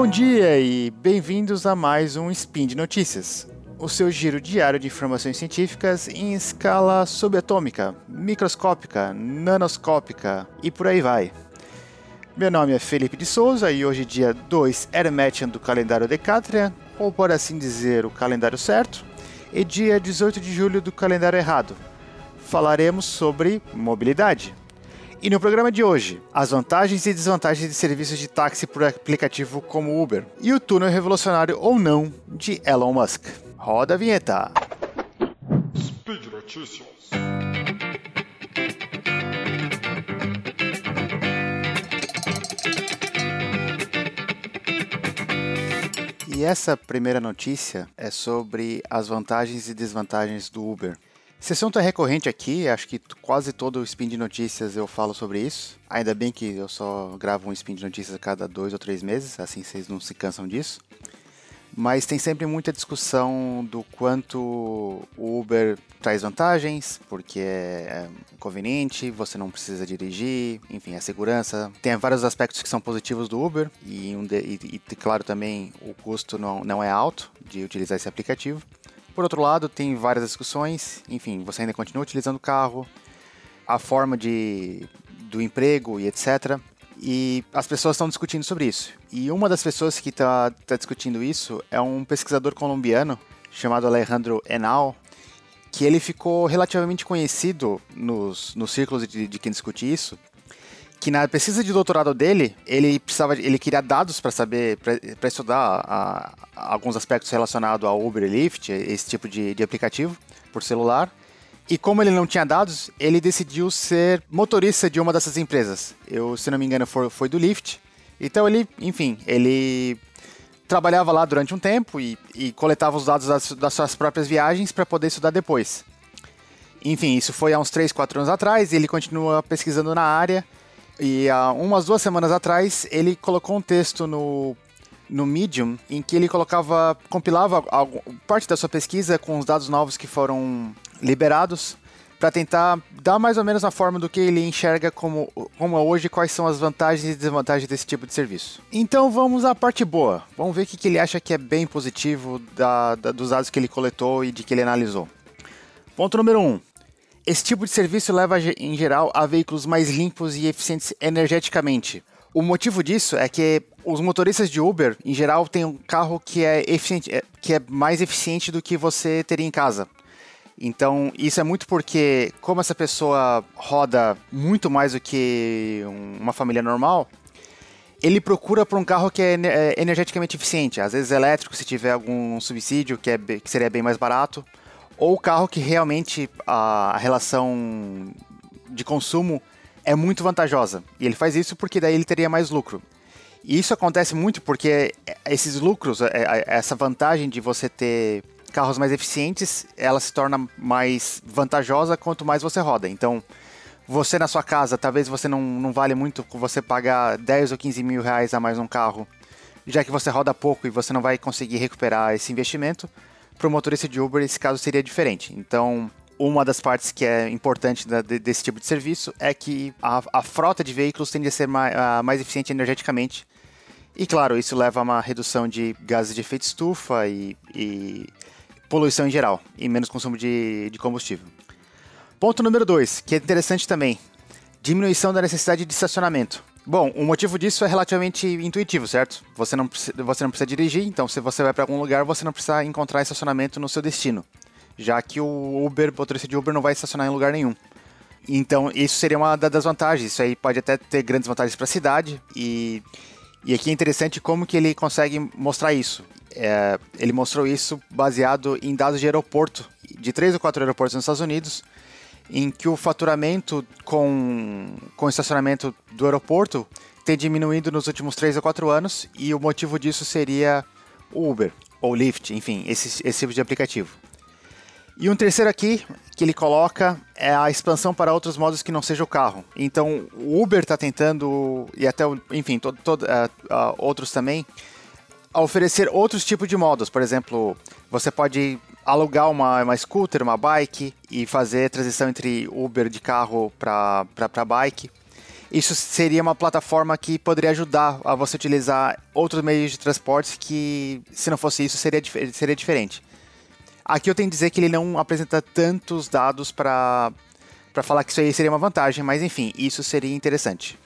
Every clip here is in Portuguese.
Bom dia e bem-vindos a mais um Spin de Notícias, o seu giro diário de informações científicas em escala subatômica, microscópica, nanoscópica e por aí vai. Meu nome é Felipe de Souza e hoje, dia 2 Hermetian do calendário Decatrian, ou por assim dizer, o calendário certo, e dia 18 de julho do calendário errado. Falaremos sobre mobilidade. E no programa de hoje, as vantagens e desvantagens de serviços de táxi por aplicativo como Uber e o túnel revolucionário ou não de Elon Musk. Roda a vinheta. Speed Notícias. E essa primeira notícia é sobre as vantagens e desvantagens do Uber. Esse assunto é recorrente aqui, acho que quase todo spin de notícias eu falo sobre isso. Ainda bem que eu só gravo um spin de notícias a cada dois ou três meses, assim vocês não se cansam disso. Mas tem sempre muita discussão do quanto o Uber traz vantagens, porque é conveniente, você não precisa dirigir, enfim, a segurança. Tem vários aspectos que são positivos do Uber, e, um de, e, e claro também o custo não, não é alto de utilizar esse aplicativo. Por outro lado, tem várias discussões, enfim, você ainda continua utilizando o carro, a forma de, do emprego e etc. E as pessoas estão discutindo sobre isso. E uma das pessoas que está tá discutindo isso é um pesquisador colombiano chamado Alejandro Enal, que ele ficou relativamente conhecido nos, nos círculos de, de quem discute isso, que na pesquisa de doutorado dele, ele precisava, ele queria dados para saber, para estudar a, a, alguns aspectos relacionados ao Uber e Lyft, esse tipo de, de aplicativo por celular. E como ele não tinha dados, ele decidiu ser motorista de uma dessas empresas. Eu, se não me engano, foi, foi do Lyft. Então ele, enfim, ele trabalhava lá durante um tempo e, e coletava os dados das, das suas próprias viagens para poder estudar depois. Enfim, isso foi há uns 3, 4 anos atrás, e ele continua pesquisando na área e há umas duas semanas atrás, ele colocou um texto no, no Medium em que ele colocava, compilava parte da sua pesquisa com os dados novos que foram liberados para tentar dar mais ou menos a forma do que ele enxerga como, como é hoje, quais são as vantagens e desvantagens desse tipo de serviço. Então vamos à parte boa. Vamos ver o que ele acha que é bem positivo da, da, dos dados que ele coletou e de que ele analisou. Ponto número 1. Um, esse tipo de serviço leva, em geral, a veículos mais limpos e eficientes energeticamente. O motivo disso é que os motoristas de Uber, em geral, têm um carro que é, eficiente, é, que é mais eficiente do que você teria em casa. Então, isso é muito porque, como essa pessoa roda muito mais do que uma família normal, ele procura por um carro que é, é energeticamente eficiente. Às vezes elétrico, se tiver algum subsídio, que, é, que seria bem mais barato ou carro que realmente a relação de consumo é muito vantajosa. E ele faz isso porque daí ele teria mais lucro. E isso acontece muito porque esses lucros, é, é, essa vantagem de você ter carros mais eficientes, ela se torna mais vantajosa quanto mais você roda. Então, você na sua casa, talvez você não, não vale muito você pagar 10 ou 15 mil reais a mais um carro, já que você roda pouco e você não vai conseguir recuperar esse investimento para o motorista de Uber esse caso seria diferente. Então, uma das partes que é importante da, desse tipo de serviço é que a, a frota de veículos tende a ser mais, a, mais eficiente energeticamente. E claro, isso leva a uma redução de gases de efeito estufa e, e poluição em geral, e menos consumo de, de combustível. Ponto número 2, que é interessante também: diminuição da necessidade de estacionamento. Bom, o motivo disso é relativamente intuitivo, certo? Você não, você não precisa dirigir, então se você vai para algum lugar, você não precisa encontrar estacionamento no seu destino, já que o Uber, o motorista de Uber não vai estacionar em lugar nenhum. Então, isso seria uma das vantagens. Isso aí pode até ter grandes vantagens para a cidade e e aqui é interessante como que ele consegue mostrar isso. É, ele mostrou isso baseado em dados de aeroporto, de três ou quatro aeroportos nos Estados Unidos, em que o faturamento com, com estacionamento do aeroporto tem diminuído nos últimos 3 a 4 anos e o motivo disso seria o Uber ou Lyft, enfim, esse, esse tipo de aplicativo. E um terceiro aqui que ele coloca é a expansão para outros modos que não seja o carro. Então o Uber está tentando, e até, enfim, todo, todo, uh, uh, outros também, oferecer outros tipos de modos. Por exemplo, você pode alugar uma, uma scooter, uma bike e fazer transição entre Uber de carro para bike. isso seria uma plataforma que poderia ajudar a você utilizar outros meios de transporte que, se não fosse isso, seria, seria diferente. Aqui eu tenho que dizer que ele não apresenta tantos dados para falar que isso aí seria uma vantagem, mas enfim, isso seria interessante.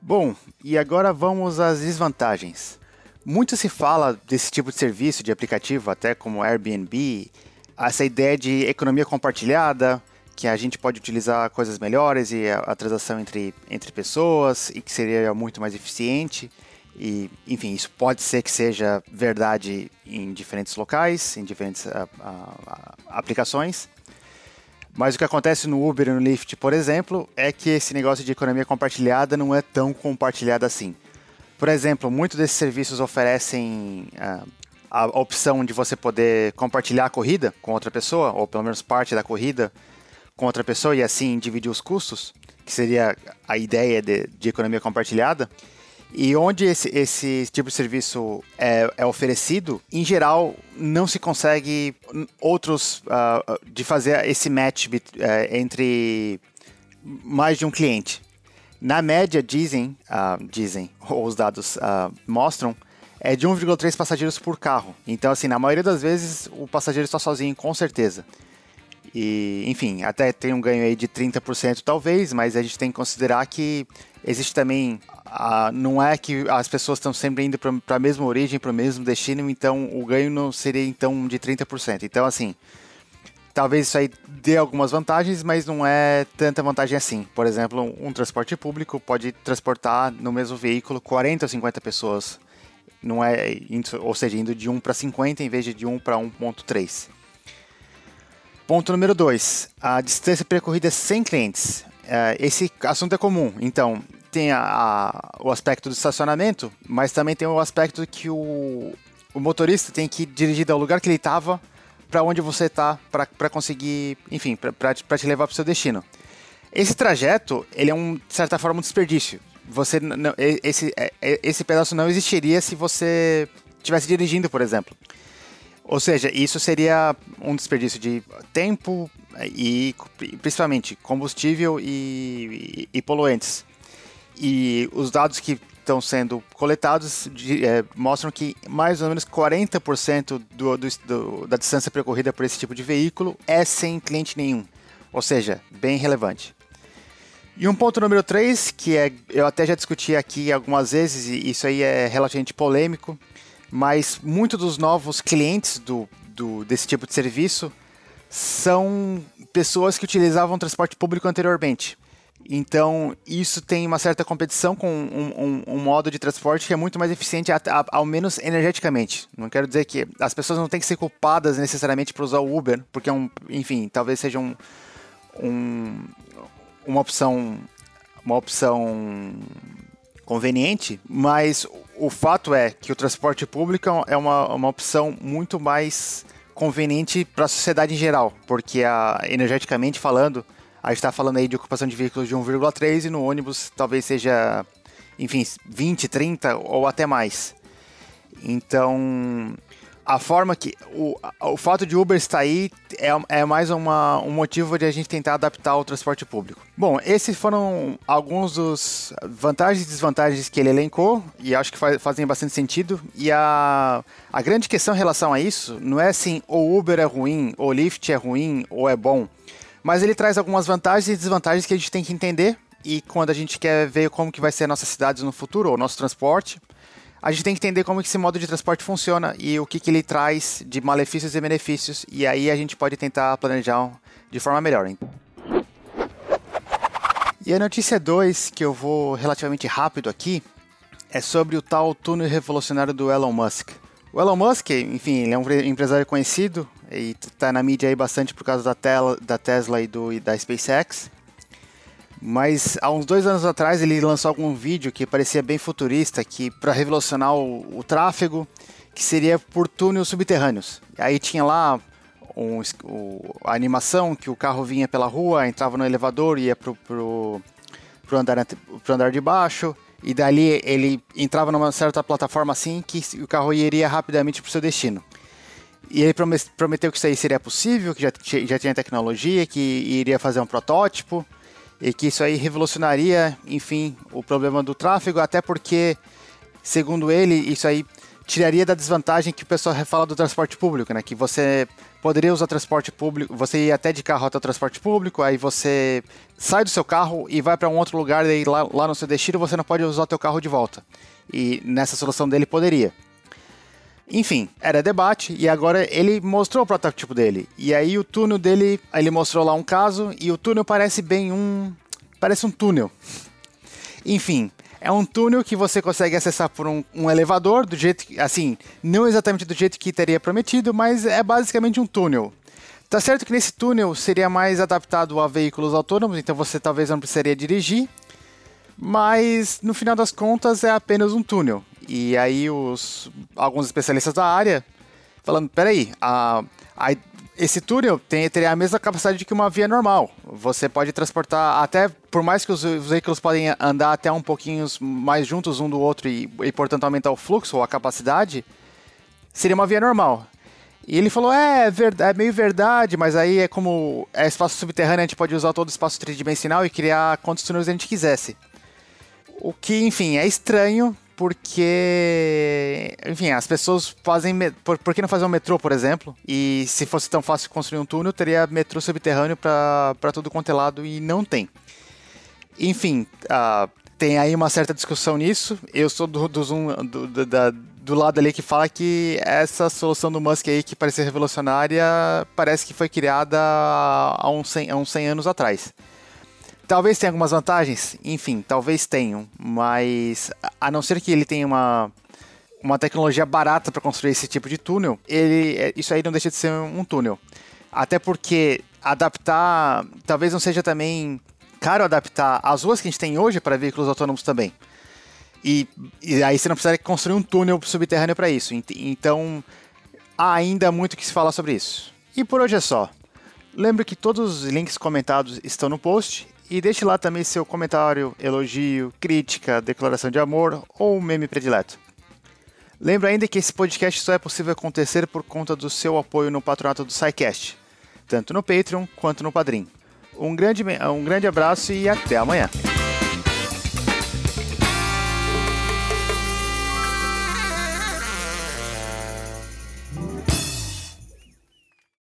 Bom, e agora vamos às desvantagens. Muito se fala desse tipo de serviço, de aplicativo, até como Airbnb, essa ideia de economia compartilhada, que a gente pode utilizar coisas melhores e a, a transação entre, entre pessoas e que seria muito mais eficiente. E, enfim, isso pode ser que seja verdade em diferentes locais, em diferentes a, a, aplicações. Mas o que acontece no Uber e no Lyft, por exemplo, é que esse negócio de economia compartilhada não é tão compartilhado assim. Por exemplo, muitos desses serviços oferecem uh, a opção de você poder compartilhar a corrida com outra pessoa, ou pelo menos parte da corrida com outra pessoa, e assim dividir os custos, que seria a ideia de, de economia compartilhada. E onde esse, esse tipo de serviço é, é, oferecido, em geral, não se consegue outros uh, de fazer esse match uh, entre mais de um cliente. Na média, dizem, uh, dizem ou os dados mostram, é de 1,3 passageiros por carro. Então, assim, na maioria das vezes, o passageiro está sozinho, com certeza. E, enfim, até tem um ganho aí de 30% talvez, mas a gente tem que considerar que existe também ah, não é que as pessoas estão sempre indo para a mesma origem, para o mesmo destino, então o ganho não seria então de 30%. Então, assim, talvez isso aí dê algumas vantagens, mas não é tanta vantagem assim. Por exemplo, um, transporte público pode transportar no mesmo veículo 40 ou 50 pessoas. Não é, ou seja, indo de 1 para 50 em vez de 1 para 1.3. Ponto número 2. A distância percorrida sem clientes. É, esse assunto é comum. Então, tem a, a, o aspecto do estacionamento, mas também tem o aspecto que o, o motorista tem que dirigir ao lugar que ele estava para onde você está para conseguir, enfim, para te levar para o seu destino. Esse trajeto, ele é um, de certa forma um desperdício. Você não, esse, é, é, esse pedaço não existiria se você estivesse dirigindo, por exemplo. Ou seja, isso seria um desperdício de tempo e principalmente combustível e, e, e poluentes. E os dados que estão sendo coletados de, é, mostram que mais ou menos 40% do, do, do, da distância percorrida por esse tipo de veículo é sem cliente nenhum, ou seja, bem relevante. E um ponto número 3, que é, eu até já discuti aqui algumas vezes, e isso aí é relativamente polêmico, mas muitos dos novos clientes do, do, desse tipo de serviço são pessoas que utilizavam transporte público anteriormente. Então, isso tem uma certa competição com um, um, um, modo de transporte que é muito mais eficiente, ao menos energeticamente. Não quero dizer que as pessoas não têm que ser culpadas necessariamente por usar o Uber, porque é um, enfim, talvez seja um, uma opção uma opção conveniente, mas o fato é que o transporte público é uma, uma opção muito mais conveniente para a sociedade em geral, porque a, energeticamente falando, a gente está falando aí de ocupação de veículos de 1,3 e no ônibus talvez seja, enfim, 20, 30 ou até mais. Então, a forma que. O, o fato de Uber estar aí é, é mais uma, um motivo de a gente tentar adaptar o transporte público. Bom, esses foram alguns dos vantagens e desvantagens que ele elencou, e acho que faz, fazem bastante sentido. E a, a grande questão em relação a isso não é assim, ou Uber é ruim, ou Lyft é ruim, ou é bom. Mas ele traz algumas vantagens e desvantagens que a gente tem que entender. E quando a gente quer ver como que vai ser a nossa cidade no futuro, ou nosso transporte, a gente tem que entender como que esse modo de transporte funciona e o que, que ele traz de malefícios e benefícios. E aí a gente pode tentar planejar de forma melhor. Hein? E a notícia 2, que eu vou relativamente rápido aqui, é sobre o tal túnel revolucionário do Elon Musk. O Elon Musk, enfim, ele é um empresário conhecido e está na mídia aí bastante por causa da, tela, da Tesla e, do, e da SpaceX. Mas há uns dois anos atrás ele lançou algum vídeo que parecia bem futurista, que para revolucionar o, o, tráfego, que seria por túneis subterrâneos. Aí tinha lá um, o, a animação que o carro vinha pela rua, entrava no elevador, ia pro, pro, pro, andar, pro andar de baixo, e dali ele entrava numa certa plataforma assim que o carro iria rapidamente para o seu destino. E ele prometeu que isso aí seria possível, que já, já tinha tecnologia, que iria fazer um protótipo. e que isso aí revolucionaria, enfim, o problema do tráfego, até porque, segundo ele, isso aí tiraria da desvantagem que o pessoal fala do transporte público, né? Que você poderia usar transporte público, você ia até de carro até o transporte público, aí você sai do seu carro e vai para um outro lugar, e lá, lá no seu destino você não pode usar o teu carro de volta. E nessa solução dele poderia. Enfim, era debate e agora ele mostrou o protótipo dele. E aí o túnel dele, ele mostrou lá um caso e o túnel parece bem um parece um túnel. Enfim, é um túnel que você consegue acessar por um, um elevador, do jeito que, assim, não exatamente do jeito que teria prometido, mas é basicamente um túnel. Tá certo que nesse túnel seria mais adaptado a veículos autônomos, então você talvez não precisaria dirigir, mas no final das contas é apenas um túnel. E aí os alguns especialistas da área falando, peraí, a, a esse túnel tem, teria a mesma capacidade que uma via normal. Você pode transportar até, por mais que os, os veículos podem andar até um pouquinho mais juntos um do outro e, e, portanto aumentar o fluxo ou a capacidade, seria uma via normal. E ele falou, é, é, é meio verdade, mas aí é como é espaço subterrâneo, a gente pode usar todo o espaço tridimensional e criar quantos túneis a gente quisesse. O que, enfim, é estranho, porque, enfim, as pessoas fazem. Por, por que não fazer um metrô, por exemplo? E se fosse tão fácil construir um túnel, teria metrô subterrâneo para tudo quanto é lado e não tem. Enfim, uh, tem aí uma certa discussão nisso. Eu sou do, do, do, do, da, do lado ali que fala que essa solução do Musk aí, que parece revolucionária, parece que foi criada há uns 100, há uns 100 anos atrás. Talvez tenha algumas vantagens, enfim, talvez tenham, mas a não ser que ele tenha uma, uma tecnologia barata para construir esse tipo de túnel, ele, é, isso aí não deixa de ser um túnel. Até porque adaptar, talvez não seja também caro adaptar as ruas que a gente tem hoje para veículos autônomos também. E, e aí você não precisaria construir um túnel subterrâneo para isso. Então, há ainda muito que se falar sobre isso. E por hoje é só. Lembre que todos os links comentados estão no post e deixe lá também seu comentário, elogio, crítica, declaração de amor ou meme predileto. Lembra ainda que esse podcast só é possível acontecer por conta do seu apoio no patronato do SciCast, tanto no Patreon quanto no Padrim. Um grande, um grande abraço e até amanhã.